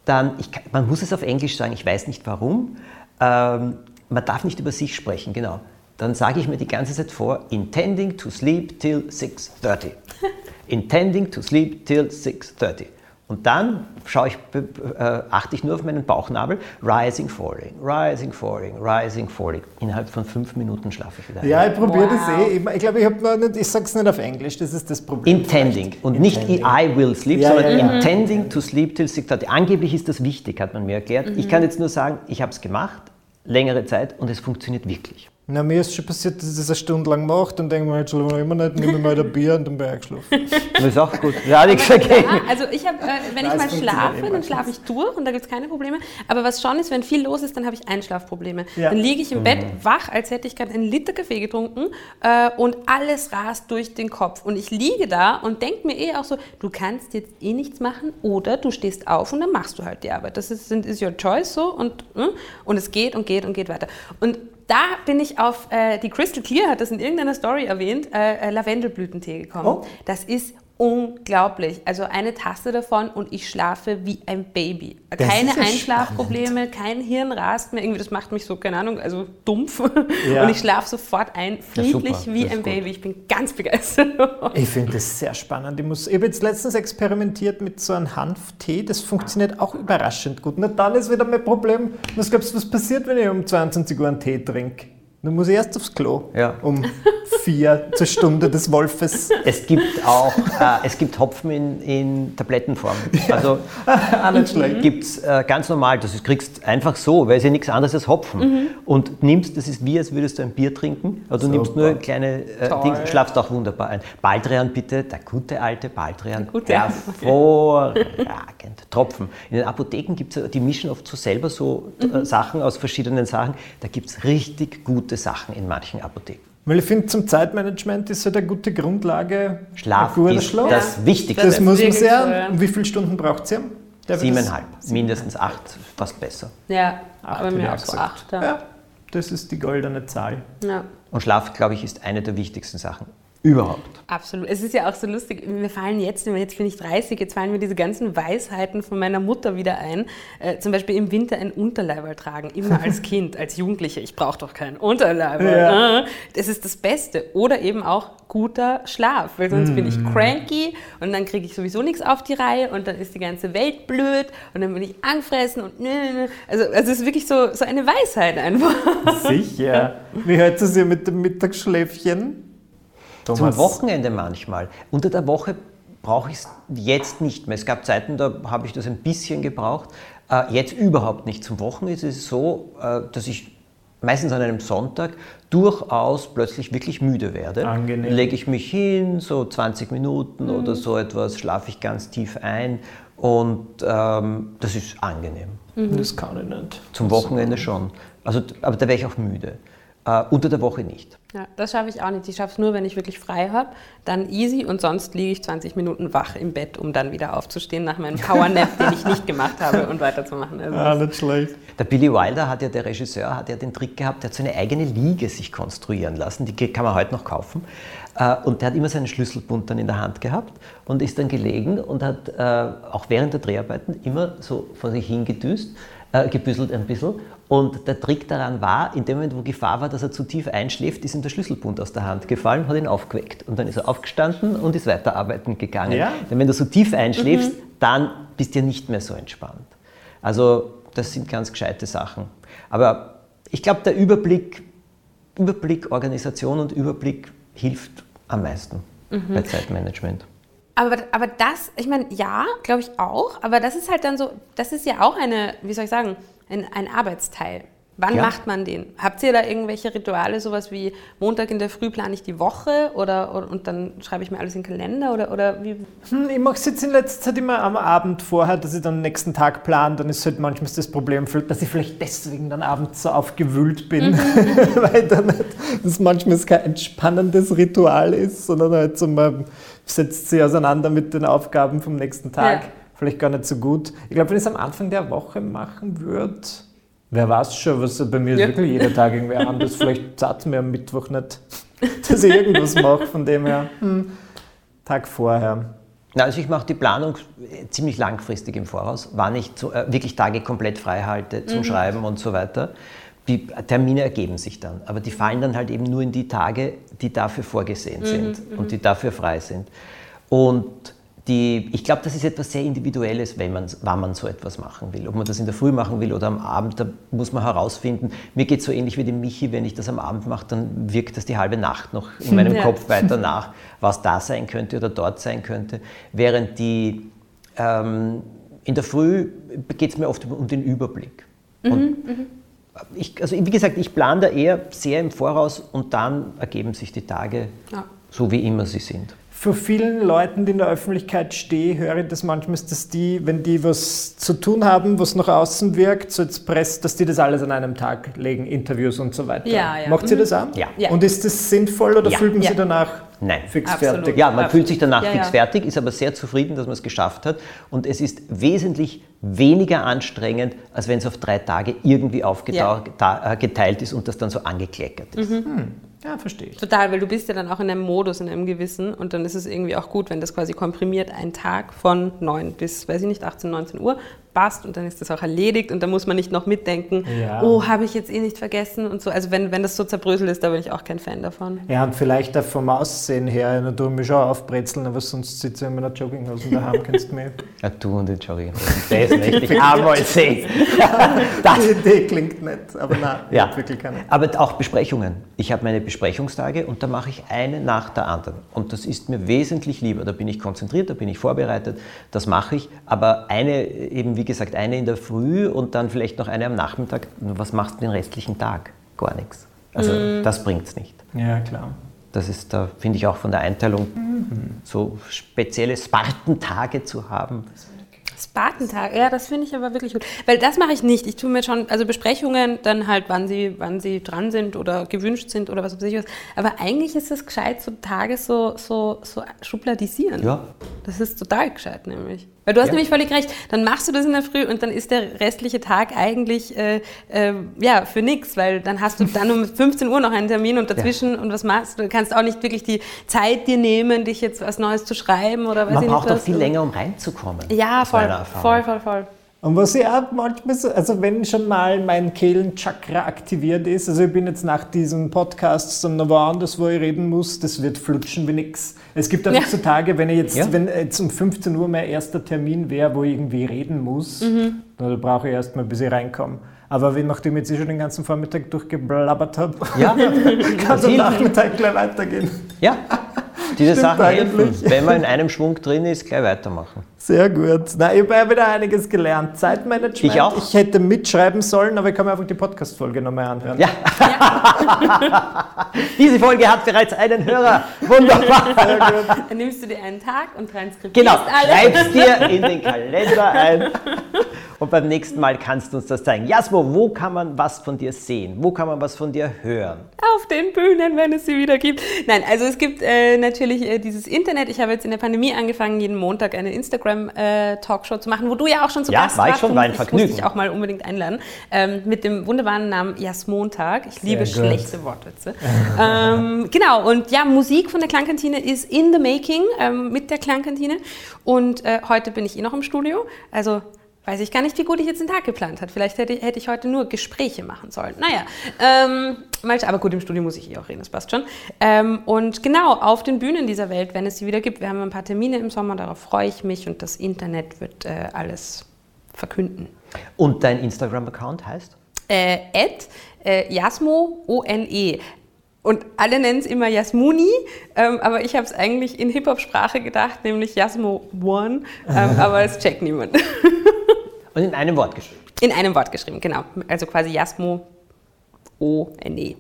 dann, ich, man muss es auf Englisch sagen, ich weiß nicht warum, ähm, man darf nicht über sich sprechen, genau. Dann sage ich mir die ganze Zeit vor, intending to sleep till 6.30. *laughs* intending to sleep till 6.30. Und dann schaue ich, äh, achte ich nur auf meinen Bauchnabel, rising, falling, rising, falling, rising, falling. Innerhalb von fünf Minuten schlafe ich wieder. Ja, ich probiere wow. das eh. Ich, ich glaube, ich, ich sage es nicht auf Englisch, das ist das Problem. Intending und intending. nicht I will sleep, ja, sondern ja, ja. intending to sleep till 6.30. Angeblich ist das wichtig, hat man mir erklärt. Mhm. Ich kann jetzt nur sagen, ich habe es gemacht, längere Zeit und es funktioniert wirklich. Na, mir ist schon passiert, dass ich das eine Stunde lang macht und denke mir, jetzt schlafen wir immer nicht, nehme ich mal ein Bier und dann bin ich eingeschlafen. Das ist auch gut. Ja, nichts dagegen. Ja, also ich habe, äh, wenn ich mal schlafe, dann schlafe ich durch und da gibt es keine Probleme. Aber was schon ist, wenn viel los ist, dann habe ich Einschlafprobleme. Ja. Dann liege ich im mhm. Bett wach, als hätte ich gerade einen Liter Kaffee getrunken äh, und alles rast durch den Kopf. Und ich liege da und denke mir eh auch so, du kannst jetzt eh nichts machen oder du stehst auf und dann machst du halt die Arbeit. Das ist, ist your choice so und, hm? und es geht und geht und geht weiter. Und da bin ich auf, äh, die Crystal Clear hat das in irgendeiner Story erwähnt, äh, äh Lavendelblütentee gekommen. Oh. Das ist unglaublich. Also eine Tasse davon und ich schlafe wie ein Baby. Das Keine ja Einschlafprobleme, spannend. kein Hirn rast mehr. Irgendwie, das macht mich so, keine Ahnung, also dumpf. Ja. Und ich schlafe sofort ein, friedlich ja, wie ein Baby. Ich bin ganz begeistert. *laughs* Ich finde das sehr spannend. Ich, muss, ich habe jetzt letztens experimentiert mit so einem Hanftee. Das funktioniert auch überraschend gut. Und dann ist wieder mein Problem, was glaubst du, was passiert, wenn ich um 22 Uhr einen Tee trinke? Dann muss ich erst aufs Klo. Ja. Um *laughs* vier zur Stunde des Wolfes. Es gibt auch, äh, es gibt Hopfen in, in Tablettenform. Ja. Also *laughs* gibt es äh, ganz normal, das ist, kriegst einfach so, weil es ja nichts anderes als Hopfen. Mhm. Und nimmst, das ist wie, als würdest du ein Bier trinken, aber du nimmst nur kleine äh, Dinge, schlafst auch wunderbar ein. Baldrian bitte, der gute alte Baldrian, gute. hervorragend. Tropfen. In den Apotheken gibt es, die mischen oft so selber so äh, mhm. Sachen aus verschiedenen Sachen. Da gibt es richtig gute Sachen in manchen Apotheken. Weil ich finde, zum Zeitmanagement ist halt eine gute Grundlage. Schlaf ist Schlaf. das Wichtigste. Das, das muss man sehr. Und wie viele Stunden braucht sie? Siebeneinhalb, mindestens acht, fast besser. Ja, acht, aber mir auch so acht. Ja. ja. das ist die goldene Zahl. Ja. Und Schlaf, glaube ich, ist eine der wichtigsten Sachen Überhaupt. Absolut. Es ist ja auch so lustig, mir fallen jetzt, jetzt bin ich 30, jetzt fallen mir diese ganzen Weisheiten von meiner Mutter wieder ein. Äh, zum Beispiel im Winter ein Unterleiberl tragen, immer als *laughs* Kind, als Jugendliche. Ich brauche doch keinen Unterleiberl. Ja. Das ist das Beste. Oder eben auch guter Schlaf, weil sonst mm. bin ich mm. cranky und dann kriege ich sowieso nichts auf die Reihe und dann ist die ganze Welt blöd und dann bin ich angefressen und nö, nö. Also, also es ist wirklich so, so eine Weisheit einfach. Sicher. *laughs* Wie hört es ihr mit dem Mittagsschläfchen? Thomas. Zum Wochenende manchmal. Unter der Woche brauche ich es jetzt nicht mehr. Es gab Zeiten, da habe ich das ein bisschen gebraucht. Äh, jetzt überhaupt nicht. Zum Wochenende ist es so, äh, dass ich meistens an einem Sonntag durchaus plötzlich wirklich müde werde. Angenehm. Lege ich mich hin, so 20 Minuten mhm. oder so etwas, schlafe ich ganz tief ein und ähm, das ist angenehm. Mhm. Das kann ich nicht. Zum Wochenende schon. Also, aber da wäre ich auch müde. Äh, unter der Woche nicht. Ja, das schaffe ich auch nicht. Ich schaffe es nur, wenn ich wirklich frei habe. Dann easy und sonst liege ich 20 Minuten wach im Bett, um dann wieder aufzustehen nach meinem Powernap, den ich nicht gemacht habe und weiterzumachen. Also ah, nicht schlecht. Der Billy Wilder hat ja, der Regisseur, hat ja den Trick gehabt, der hat so eine eigene Liege sich konstruieren lassen. Die kann man heute noch kaufen. Äh, und der hat immer seinen Schlüsselbund dann in der Hand gehabt und ist dann gelegen und hat äh, auch während der Dreharbeiten immer so vor sich hingedüst, gebüsselt ein bisschen und der Trick daran war, in dem Moment, wo Gefahr war, dass er zu tief einschläft, ist ihm der Schlüsselbund aus der Hand gefallen, hat ihn aufgeweckt. Und dann ist er aufgestanden und ist weiterarbeiten gegangen. Ja. Denn wenn du so tief einschläfst, mhm. dann bist du ja nicht mehr so entspannt. Also das sind ganz gescheite Sachen. Aber ich glaube, der Überblick, Überblick, Organisation und Überblick hilft am meisten mhm. bei Zeitmanagement. Aber, aber das, ich meine, ja, glaube ich auch, aber das ist halt dann so, das ist ja auch eine, wie soll ich sagen, ein, ein Arbeitsteil. Wann ja. macht man den? Habt ihr da irgendwelche Rituale, sowas wie Montag in der Früh plane ich die Woche oder, oder und dann schreibe ich mir alles in den Kalender oder, oder wie? Hm, ich mache es jetzt in letzter Zeit immer am Abend vorher, dass ich dann den nächsten Tag plane. Dann ist halt manchmal das Problem, dass ich vielleicht deswegen dann abends so aufgewühlt bin, mhm. *laughs* weil dann das manchmal kein entspannendes Ritual ist, sondern halt so man setzt sich auseinander mit den Aufgaben vom nächsten Tag. Ja vielleicht gar nicht so gut. Ich glaube, wenn ich es am Anfang der Woche machen würde, wer weiß schon, was bei mir ja. wirklich jeder Tag irgendwie *laughs* anders. Vielleicht sagt mir am Mittwoch nicht, *laughs* dass ich irgendwas mache, von dem her. Hm, Tag vorher. Also ich mache die Planung ziemlich langfristig im Voraus, wann ich zu, äh, wirklich Tage komplett frei halte zum mhm. Schreiben und so weiter. Die Termine ergeben sich dann, aber die fallen dann halt eben nur in die Tage, die dafür vorgesehen mhm. sind mhm. und die dafür frei sind. Und die, ich glaube, das ist etwas sehr Individuelles, wenn man, wann man so etwas machen will. Ob man das in der Früh machen will oder am Abend, da muss man herausfinden. Mir geht es so ähnlich wie dem Michi, wenn ich das am Abend mache, dann wirkt das die halbe Nacht noch in meinem *laughs* ja. Kopf weiter nach, was da sein könnte oder dort sein könnte. Während die, ähm, in der Früh geht es mir oft um den Überblick. Mhm, und mhm. Ich, also wie gesagt, ich plane da eher sehr im Voraus und dann ergeben sich die Tage ja. so, wie immer sie sind für vielen Leuten, die in der Öffentlichkeit stehen, höre ich das manchmal, dass die, wenn die was zu tun haben, was nach außen wirkt, so jetzt Press, dass die das alles an einem Tag legen, Interviews und so weiter. Ja, ja. Macht sie mhm. das auch? Ja. Und ist das sinnvoll oder ja. ja. sich danach Nein. Fix Absolut. fertig. Ja, man Absolut. fühlt sich danach Ja, fix ja. fertig, ist aber sehr zufrieden, dass man es geschafft hat. Und es ist wesentlich weniger anstrengend, als wenn es auf drei Tage irgendwie aufgeteilt ist und das dann so angekleckert ist. Ja, verstehe ich. Total, weil du bist ja dann auch in einem Modus, in einem gewissen und dann ist es irgendwie auch gut, wenn das quasi komprimiert ein Tag von 9 bis, weiß ich nicht, 18, 19 Uhr passt und dann ist das auch erledigt und dann muss man nicht noch mitdenken, Ja. oh, habe ich jetzt eh nicht vergessen und so. Also wenn, wenn das so zerbröselt ist, da bin ich auch kein Fan davon. Ja, und vielleicht auch vom Aussehen her, da tue ich mich schon aufbrezeln, aber sonst sitze ich in meiner Jogginghose daheim, *laughs* kennst du mich. Ja, du und die Jogging. Das möchte ich einmal sehen. Das, *laughs* Die Idee klingt nett, aber nein, ich ja. wirklich keine. Aber auch Besprechungen. Ich habe meine Besprechungstage und da mache ich eine nach der anderen. Und das ist mir wesentlich lieber. Da bin ich konzentriert, da bin ich vorbereitet, das mache ich. Aber eine, eben wie gesagt, eine in der Früh und dann vielleicht noch eine am Nachmittag. Was machst du den restlichen Tag? Gar nichts. Also das bringt es nicht. Ja, klar. Das ist, da finde ich auch von der Einteilung, so spezielle Spartentage zu haben. Spartentag, ja, das finde ich aber wirklich gut. Weil das mache ich nicht. Ich tue mir schon, also Besprechungen dann halt, wann sie, wann sie dran sind oder gewünscht sind oder was weiß ich was. Aber eigentlich ist es gescheit, so Tage so, so, so schubladisieren. Ja. Das ist total gescheit, nämlich. Weil du hast Ja. nämlich völlig recht. Dann machst du das in der Früh und dann ist der restliche Tag eigentlich äh, äh, ja, für nichts, weil dann hast du dann um 15 Uhr noch einen Termin und dazwischen und was machst du? Du kannst auch nicht wirklich die Zeit dir nehmen, dich jetzt was Neues zu schreiben oder weiß Man ich braucht was. viel länger, um reinzukommen. Ja, voll, voll, voll, voll. Und was ich auch manchmal so, also wenn schon mal mein Kehlenchakra aktiviert ist, also ich bin jetzt nach diesem Podcast dann noch woanders, wo ich reden muss, das wird flutschen wie nix. Es gibt einfach Ja. so Tage, wenn ich jetzt, Ja. wenn jetzt um 15 Uhr mein erster Termin wäre, wo ich irgendwie reden muss, Mhm. dann brauche ich erst mal, bis ich reinkomme. Aber wenn, nachdem ich jetzt eh schon den ganzen Vormittag durchgeblabbert habe, Ja, *laughs* kann es am. Nachmittag gleich weitergehen. ja. *laughs* Diese Stimmt Sachen helfen. eigentlich. Wenn man in einem Schwung drin ist, gleich weitermachen. Sehr gut. Na, ich habe ja wieder einiges gelernt. Zeitmanagement. Ich auch. Ich hätte mitschreiben sollen, aber ich kann mir einfach die Podcast-Folge nochmal anhören. Ja. *laughs* Diese Folge hat bereits einen Hörer. Wunderbar. Dann nimmst du dir einen Tag und transkribierst Genau, alles. schreib's dir in den Kalender ein. Und beim nächsten Mal kannst du uns das zeigen. Jasmo, wo kann man was von dir sehen? Wo kann man was von dir hören? Auf den Bühnen, wenn es sie wieder gibt. Nein, also es gibt äh, natürlich äh, dieses Internet. Ich habe jetzt in der Pandemie angefangen, jeden Montag eine Instagram-Talkshow zu machen, wo du ja auch schon zu Ja, Gast war ich warst. schon, war ein Ich Vergnügen. muss dich auch mal unbedingt einladen. Ähm, mit dem wunderbaren Namen Jasmontag. Ich liebe gut. schlechte Wortwitze. *laughs* ähm, genau, und ja, Musik von der Klangkantine ist in the making ähm, mit der Klangkantine. Und äh, heute bin ich eh noch im Studio. Also weiß ich gar nicht, wie gut ich jetzt den Tag geplant habe. Vielleicht hätte, ich- hätte ich heute nur Gespräche machen sollen. Naja, ähm, aber gut, im Studio muss ich eh auch reden, das passt schon. Ähm, und genau, auf den Bühnen dieser Welt, wenn es sie wieder gibt. Wir haben ein paar Termine im Sommer, darauf freue ich mich und das Internet wird äh, alles verkünden. Und dein Instagram-Account heißt? Äh, at äh, Jasmo, O-N-E. Und alle nennen es immer Jasmuni, ähm, aber ich habe es eigentlich in Hip-Hop-Sprache gedacht, nämlich Jasmo One, ähm, *laughs* aber es checkt niemand. *laughs* Und in einem Wort geschrieben. In einem Wort geschrieben, genau. Also quasi Jasmo O-N-E.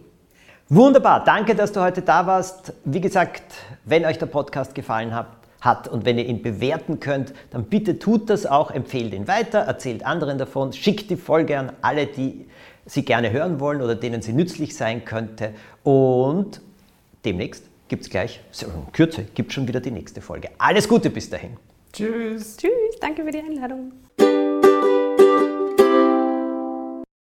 Wunderbar, danke, dass du heute da warst. Wie gesagt, wenn euch der Podcast gefallen hat, hat und wenn ihr ihn bewerten könnt, dann bitte tut das auch, empfehlt ihn weiter, erzählt anderen davon, schickt die Folge an alle, die sie gerne hören wollen oder denen sie nützlich sein könnte. Und demnächst gibt es gleich, so in Kürze, gibt schon wieder die nächste Folge. Alles Gute bis dahin. Tschüss. Tschüss, danke für die Einladung.